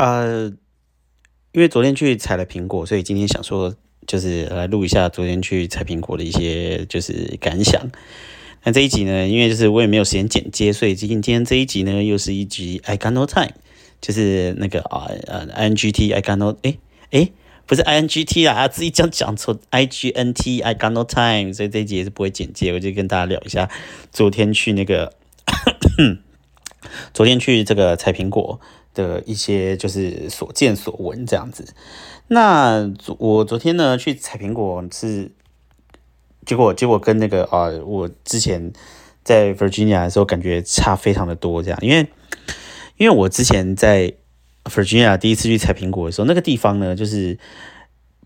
呃，因为昨天去采了苹果，所以今天想说就是来录一下昨天去采苹果的一些就是感想。那这一集呢，因为就是我也没有时间剪接，所以今今天这一集呢，又是一集 I got no time，就是那个啊呃 I N G T I got no 哎哎不是 I N G T 啊，自己讲讲错 I G N T I got no time，所以这一集也是不会剪接，我就跟大家聊一下昨天去那个 昨天去这个采苹果的一些就是所见所闻这样子。那我昨天呢去采苹果是。结果，结果跟那个啊，我之前在 Virginia 的时候感觉差非常的多，这样，因为因为我之前在 Virginia 第一次去采苹果的时候，那个地方呢，就是。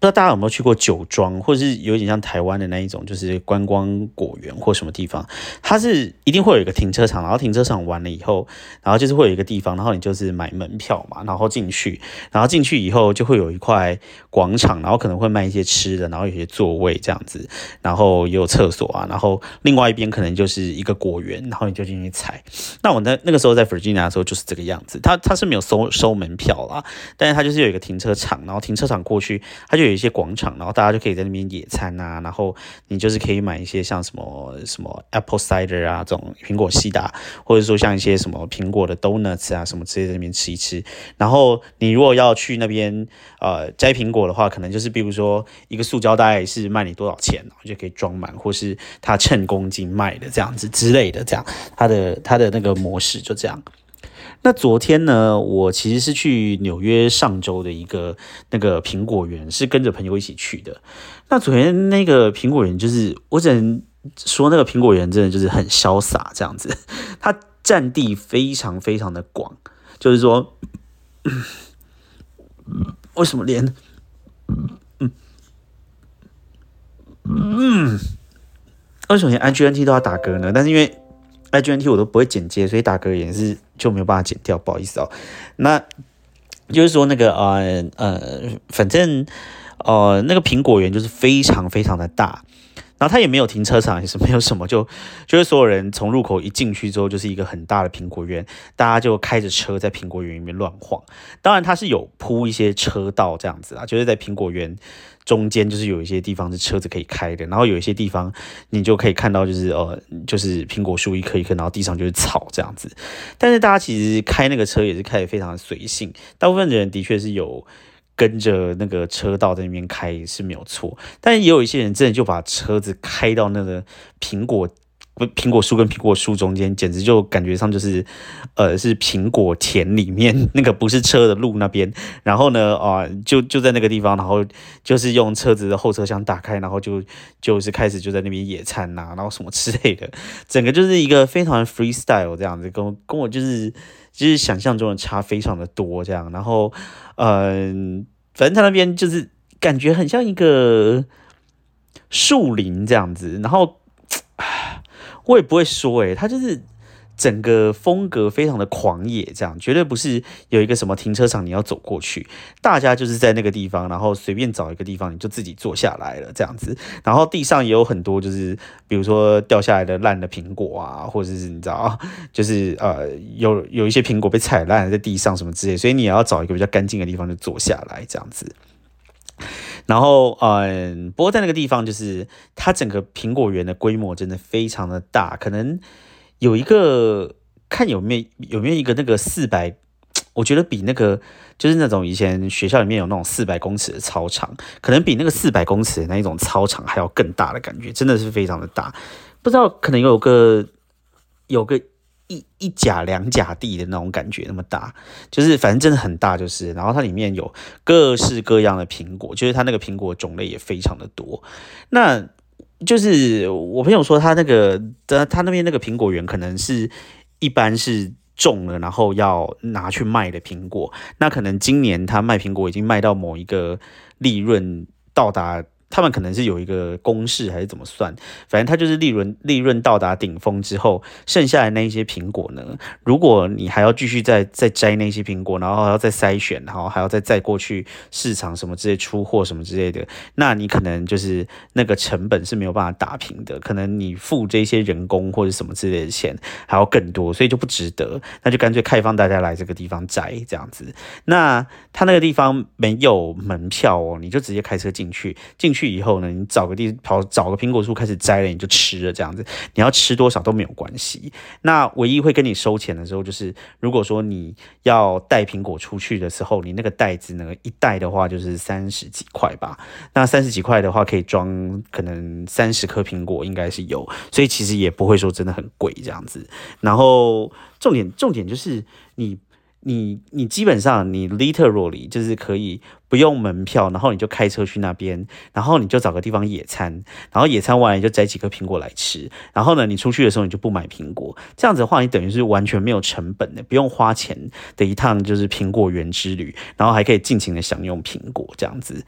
不知道大家有没有去过酒庄，或者是有点像台湾的那一种，就是观光果园或什么地方，它是一定会有一个停车场，然后停车场完了以后，然后就是会有一个地方，然后你就是买门票嘛，然后进去，然后进去以后就会有一块广场，然后可能会卖一些吃的，然后有些座位这样子，然后也有厕所啊，然后另外一边可能就是一个果园，然后你就进去采。那我那那个时候在 Virginia 的时候就是这个样子，它它是没有收收门票啦，但是它就是有一个停车场，然后停车场过去它就。有一些广场，然后大家就可以在那边野餐啊，然后你就是可以买一些像什么什么 apple cider 啊这种苹果西打，或者说像一些什么苹果的 donuts 啊什么之类在那边吃一吃。然后你如果要去那边呃摘苹果的话，可能就是比如说一个塑胶袋是卖你多少钱，就可以装满，或是他称公斤卖的这样子之类的，这样他的他的那个模式就这样。那昨天呢，我其实是去纽约上周的一个那个苹果园，是跟着朋友一起去的。那昨天那个苹果园，就是我只能说，那个苹果园真的就是很潇洒这样子。它占地非常非常的广，就是说，为什么连嗯嗯，为什么连 IGNT 都要打嗝呢？但是因为 IGNT 我都不会剪接，所以打嗝也是就没有办法剪掉，不好意思哦。那就是说那个呃呃，反正呃那个苹果园就是非常非常的大。然后它也没有停车场，也是没有什么，就 就是所有人从入口一进去之后，就是一个很大的苹果园，大家就开着车在苹果园里面乱晃。当然它是有铺一些车道这样子啊，就是在苹果园中间，就是有一些地方是车子可以开的，然后有一些地方你就可以看到，就是呃，就是苹果树一棵一棵，然后地上就是草这样子。但是大家其实开那个车也是开的非常的随性，大部分的人的确是有。跟着那个车道在那边开是没有错，但也有一些人真的就把车子开到那个苹果不苹果树跟苹果树中间，简直就感觉上就是呃是苹果田里面那个不是车的路那边，然后呢啊就就在那个地方，然后就是用车子的后车厢打开，然后就就是开始就在那边野餐呐，然后什么之类的，整个就是一个非常 freestyle 这样子，跟跟我就是。就是想象中的差非常的多，这样，然后，嗯，反正他那边就是感觉很像一个树林这样子，然后，我也不会说，诶，他就是。整个风格非常的狂野，这样绝对不是有一个什么停车场你要走过去，大家就是在那个地方，然后随便找一个地方你就自己坐下来了这样子，然后地上也有很多就是比如说掉下来的烂的苹果啊，或者是你知道，就是呃有有一些苹果被踩烂在地上什么之类，所以你也要找一个比较干净的地方就坐下来这样子。然后嗯，不过在那个地方就是它整个苹果园的规模真的非常的大，可能。有一个看有没有有没有一个那个四百，我觉得比那个就是那种以前学校里面有那种四百公尺的操场，可能比那个四百公尺的那一种操场还要更大的感觉，真的是非常的大。不知道可能有个有个一一甲两甲地的那种感觉，那么大，就是反正真的很大，就是。然后它里面有各式各样的苹果，就是它那个苹果种类也非常的多。那就是我朋友说，他那个的他那边那个苹果园，可能是一般是种了，然后要拿去卖的苹果。那可能今年他卖苹果已经卖到某一个利润到达他们可能是有一个公式还是怎么算，反正它就是利润利润到达顶峰之后，剩下的那一些苹果呢，如果你还要继续再再摘那些苹果，然后还要再筛选，然后还要再再过去市场什么之类出货什么之类的，那你可能就是那个成本是没有办法打平的，可能你付这些人工或者什么之类的钱还要更多，所以就不值得，那就干脆开放大家来这个地方摘这样子。那他那个地方没有门票哦，你就直接开车进去，进去。去以后呢，你找个地跑找个苹果树开始摘了，你就吃了这样子。你要吃多少都没有关系。那唯一会跟你收钱的时候，就是如果说你要带苹果出去的时候，你那个袋子呢一袋的话就是三十几块吧。那三十几块的话可以装可能三十颗苹果，应该是有，所以其实也不会说真的很贵这样子。然后重点重点就是你。你你基本上你 literally 就是可以不用门票，然后你就开车去那边，然后你就找个地方野餐，然后野餐完你就摘几颗苹果来吃，然后呢你出去的时候你就不买苹果，这样子的话你等于是完全没有成本的，不用花钱的一趟就是苹果园之旅，然后还可以尽情的享用苹果这样子，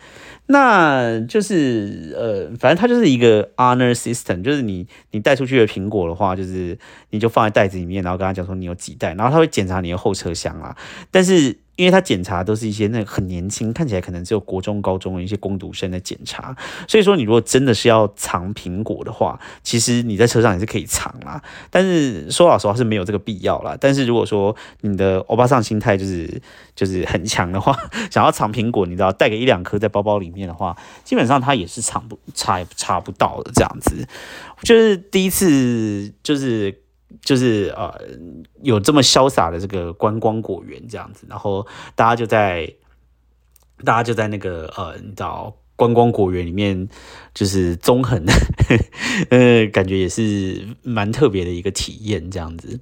那就是呃反正它就是一个 honor system，就是你你带出去的苹果的话，就是你就放在袋子里面，然后跟他讲说你有几袋，然后他会检查你的后车厢啊。但是，因为他检查都是一些那很年轻，看起来可能只有国中、高中的一些攻读生的检查，所以说你如果真的是要藏苹果的话，其实你在车上也是可以藏啦。但是说老实话是没有这个必要啦。但是如果说你的欧巴桑心态就是就是很强的话，想要藏苹果，你知道带个一两颗在包包里面的话，基本上它也是藏不查查不到的这样子。就是第一次就是。就是呃，有这么潇洒的这个观光果园这样子，然后大家就在，大家就在那个呃，你知道观光果园里面，就是纵横，呃，感觉也是蛮特别的一个体验这样子。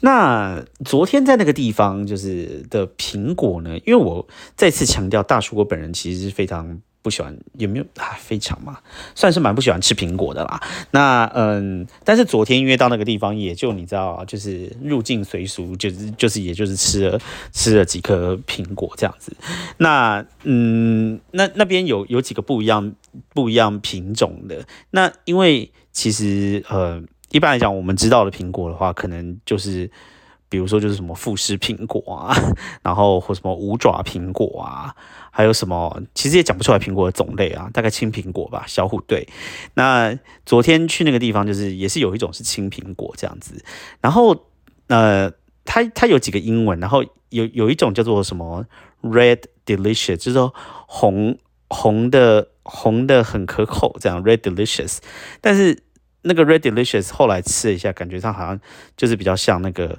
那昨天在那个地方就是的苹果呢，因为我再次强调，大叔我本人其实是非常。不喜欢有没有啊？非常嘛，算是蛮不喜欢吃苹果的啦。那嗯，但是昨天约到那个地方，也就你知道，就是入境随俗，就是就是也就是吃了吃了几颗苹果这样子。那嗯，那那边有有几个不一样不一样品种的。那因为其实呃，一般来讲，我们知道的苹果的话，可能就是比如说就是什么富士苹果啊，然后或什么五爪苹果啊。还有什么？其实也讲不出来苹果的种类啊，大概青苹果吧，小虎队。那昨天去那个地方，就是也是有一种是青苹果这样子。然后呃，它它有几个英文，然后有有一种叫做什么 Red Delicious，就是说红红的红的很可口这样 Red Delicious。但是那个 Red Delicious 后来吃了一下，感觉上好像就是比较像那个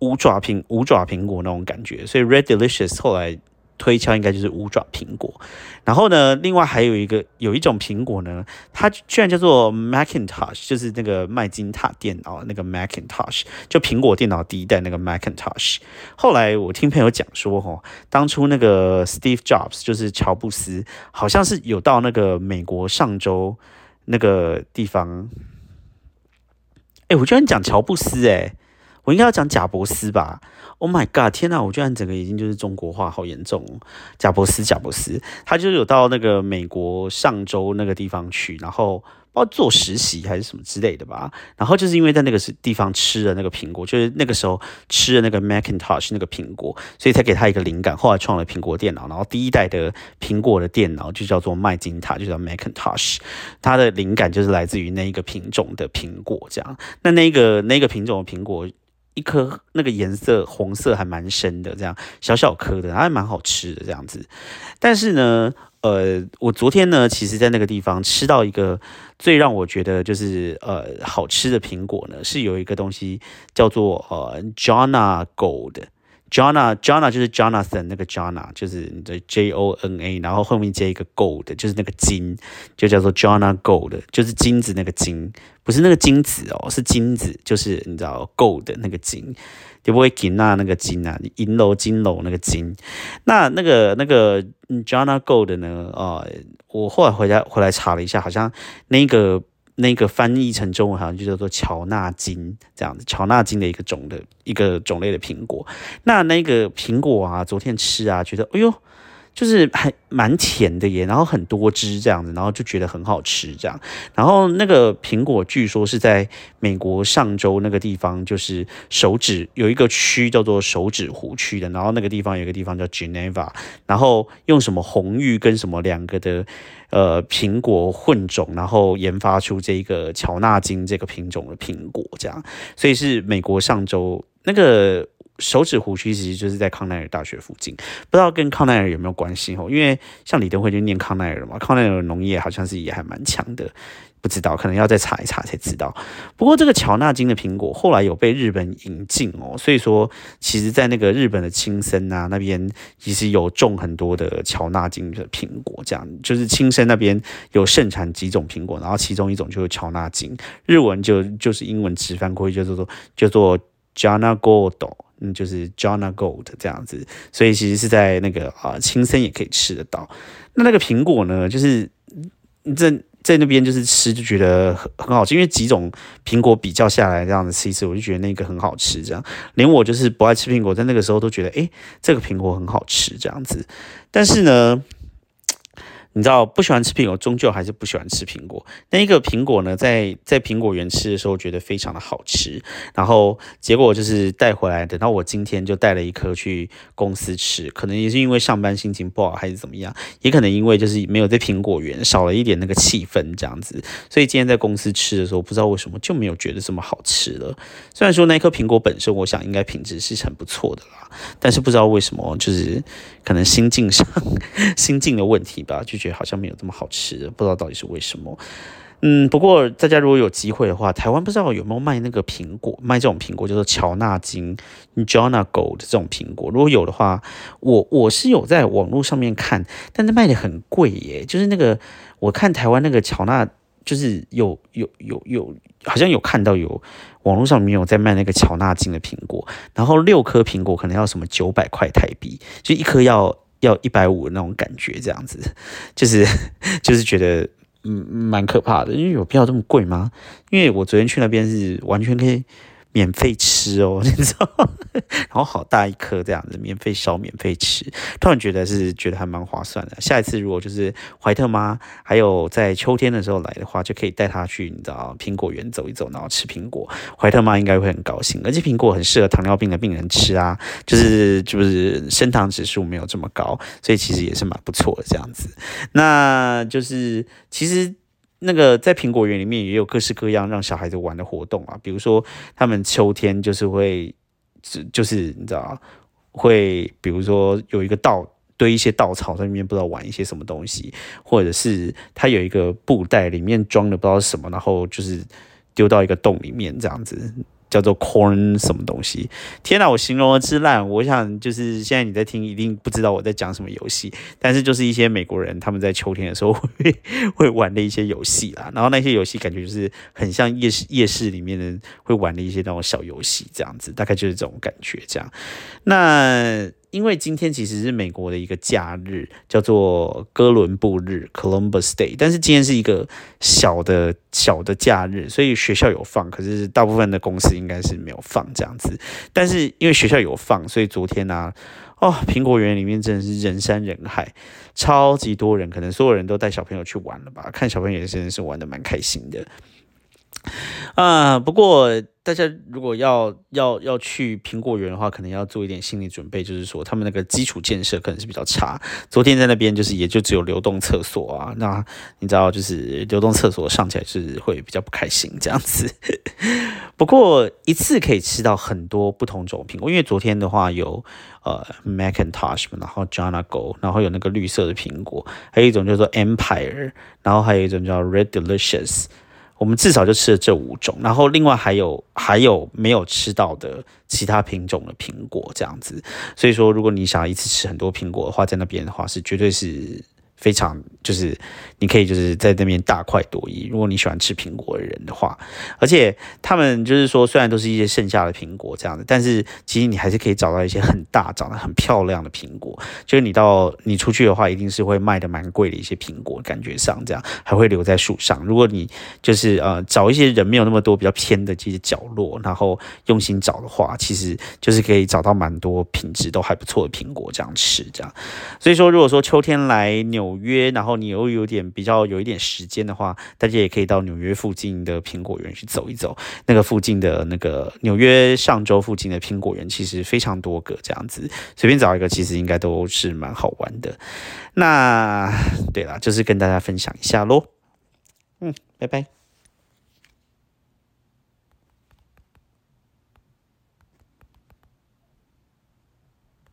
五爪苹五爪苹果那种感觉，所以 Red Delicious 后来。推敲应该就是五爪苹果，然后呢，另外还有一个有一种苹果呢，它居然叫做 Macintosh，就是那个麦金塔电脑那个 Macintosh，就苹果电脑第一代那个 Macintosh。后来我听朋友讲说，哦，当初那个 Steve Jobs 就是乔布斯，好像是有到那个美国上周那个地方。哎，我居然讲乔布斯，哎，我应该要讲贾伯斯吧？Oh my god！天哪，我居然整个已经就是中国化，好严重哦。贾伯斯，贾伯斯，他就有到那个美国上周那个地方去，然后包做实习还是什么之类的吧。然后就是因为在那个是地方吃了那个苹果，就是那个时候吃了那个 Macintosh 那个苹果，所以才给他一个灵感，后来创了苹果电脑。然后第一代的苹果的电脑就叫做麦金塔，就叫 Macintosh。它的灵感就是来自于那一个品种的苹果，这样。那那个那个品种的苹果。一颗那个颜色红色还蛮深的，这样小小颗的，还蛮好吃的这样子。但是呢，呃，我昨天呢，其实在那个地方吃到一个最让我觉得就是呃好吃的苹果呢，是有一个东西叫做呃 Jana Gold。Jona Jona 就是 Jonathan 那个 Jona 就是你的 J O N A，然后后面接一个 Gold，就是那个金，就叫做 Jona Gold，就是金子那个金，不是那个金子哦，是金子，就是你知道 Gold 那个金，就不会金那那个金啊，银楼金楼那个金。那那个那个 Jona Gold 呢？哦，我后来回家回来查了一下，好像那个。那个翻译成中文好像就叫做乔纳金这样子，乔纳金的一个种的一个种类的苹果。那那个苹果啊，昨天吃啊，觉得哎呦，就是还蛮甜的耶，然后很多汁这样子，然后就觉得很好吃这样。然后那个苹果据说是在美国上周那个地方，就是手指有一个区叫做手指湖区的，然后那个地方有一个地方叫 Geneva，然后用什么红玉跟什么两个的呃苹果混种，然后研发出这个乔纳金这个品种的苹果这样，所以是美国上周那个。手指湖区其实就是在康奈尔大学附近，不知道跟康奈尔有没有关系哦？因为像李登辉就念康奈尔嘛，康奈尔农业好像是也还蛮强的，不知道可能要再查一查才知道。不过这个乔纳金的苹果后来有被日本引进哦，所以说其实在那个日本的青森啊那边，其实有种很多的乔纳金的苹果，这样就是青森那边有盛产几种苹果，然后其中一种就是乔纳金，日文就就是英文直翻过去叫做叫做 Jana Gold。嗯，就是 Jana Gold 这样子，所以其实是在那个啊青森也可以吃得到。那那个苹果呢，就是在在那边就是吃就觉得很很好吃，因为几种苹果比较下来这样子吃一次，我就觉得那个很好吃。这样，连我就是不爱吃苹果，在那个时候都觉得，哎，这个苹果很好吃这样子。但是呢。你知道不喜欢吃苹果，终究还是不喜欢吃苹果。那一个苹果呢，在在苹果园吃的时候，觉得非常的好吃。然后结果就是带回来，等到我今天就带了一颗去公司吃。可能也是因为上班心情不好，还是怎么样，也可能因为就是没有在苹果园，少了一点那个气氛这样子。所以今天在公司吃的时候，不知道为什么就没有觉得这么好吃了。虽然说那颗苹果本身，我想应该品质是很不错的啦，但是不知道为什么，就是可能心境上 心境的问题吧，就。觉得好像没有这么好吃，不知道到底是为什么。嗯，不过大家如果有机会的话，台湾不知道有没有卖那个苹果，卖这种苹果叫做乔纳金 （Jona Gold） 这种苹果。如果有的话，我我是有在网络上面看，但是卖的很贵耶。就是那个我看台湾那个乔纳，就是有有有有，好像有看到有网络上面有在卖那个乔纳金的苹果，然后六颗苹果可能要什么九百块台币，就一颗要。要一百五那种感觉，这样子，就是就是觉得嗯蛮可怕的，因为有必要这么贵吗？因为我昨天去那边是完全可以。免费吃哦，你知道，然后好大一颗这样子，免费烧，免费吃，突然觉得是觉得还蛮划算的。下一次如果就是怀特妈还有在秋天的时候来的话，就可以带他去你知道苹果园走一走，然后吃苹果。怀特妈应该会很高兴，而且苹果很适合糖尿病的病人吃啊，就是就是升糖指数没有这么高，所以其实也是蛮不错的这样子。那就是其实。那个在苹果园里面也有各式各样让小孩子玩的活动啊，比如说他们秋天就是会，就是你知道，会比如说有一个稻堆一些稻草在里面，不知道玩一些什么东西，或者是他有一个布袋里面装的不知道什么，然后就是丢到一个洞里面这样子。叫做 corn 什么东西？天哪，我形容的之烂！我想就是现在你在听，一定不知道我在讲什么游戏。但是就是一些美国人他们在秋天的时候 会会玩的一些游戏啦。然后那些游戏感觉就是很像夜市夜市里面的会玩的一些那种小游戏这样子，大概就是这种感觉这样。那。因为今天其实是美国的一个假日，叫做哥伦布日 （Columbus Day），但是今天是一个小的小的假日，所以学校有放，可是大部分的公司应该是没有放这样子。但是因为学校有放，所以昨天呢，哦，苹果园里面真的是人山人海，超级多人，可能所有人都带小朋友去玩了吧？看小朋友也真的是玩的蛮开心的。啊，不过大家如果要要要去苹果园的话，可能要做一点心理准备，就是说他们那个基础建设可能是比较差。昨天在那边就是也就只有流动厕所啊，那你知道就是流动厕所上起来是会比较不开心这样子。不过一次可以吃到很多不同种苹果，因为昨天的话有呃 Macintosh，然后 Jana Go，然后有那个绿色的苹果，还有一种叫做 Empire，然后还有一种叫 Red Delicious。我们至少就吃了这五种，然后另外还有还有没有吃到的其他品种的苹果这样子。所以说，如果你想要一次吃很多苹果的话，在那边的话是绝对是非常就是你可以就是在那边大快朵颐。如果你喜欢吃苹果的人的话，而且他们就是说，虽然都是一些剩下的苹果这样的，但是其实你还是可以找到一些很大、长得很漂亮的苹果。就是你到你出去的话，一定是会卖的蛮贵的一些苹果，感觉上这样还会留在树上。如果你就是呃找一些人没有那么多比较偏的这些角落，然后用心找的话，其实就是可以找到蛮多品质都还不错的苹果这样吃这样。所以说，如果说秋天来纽约，然后后你又有点比较有一点时间的话，大家也可以到纽约附近的苹果园去走一走。那个附近的那个纽约上周附近的苹果园，其实非常多个这样子，随便找一个，其实应该都是蛮好玩的。那对啦，就是跟大家分享一下喽。嗯，拜拜。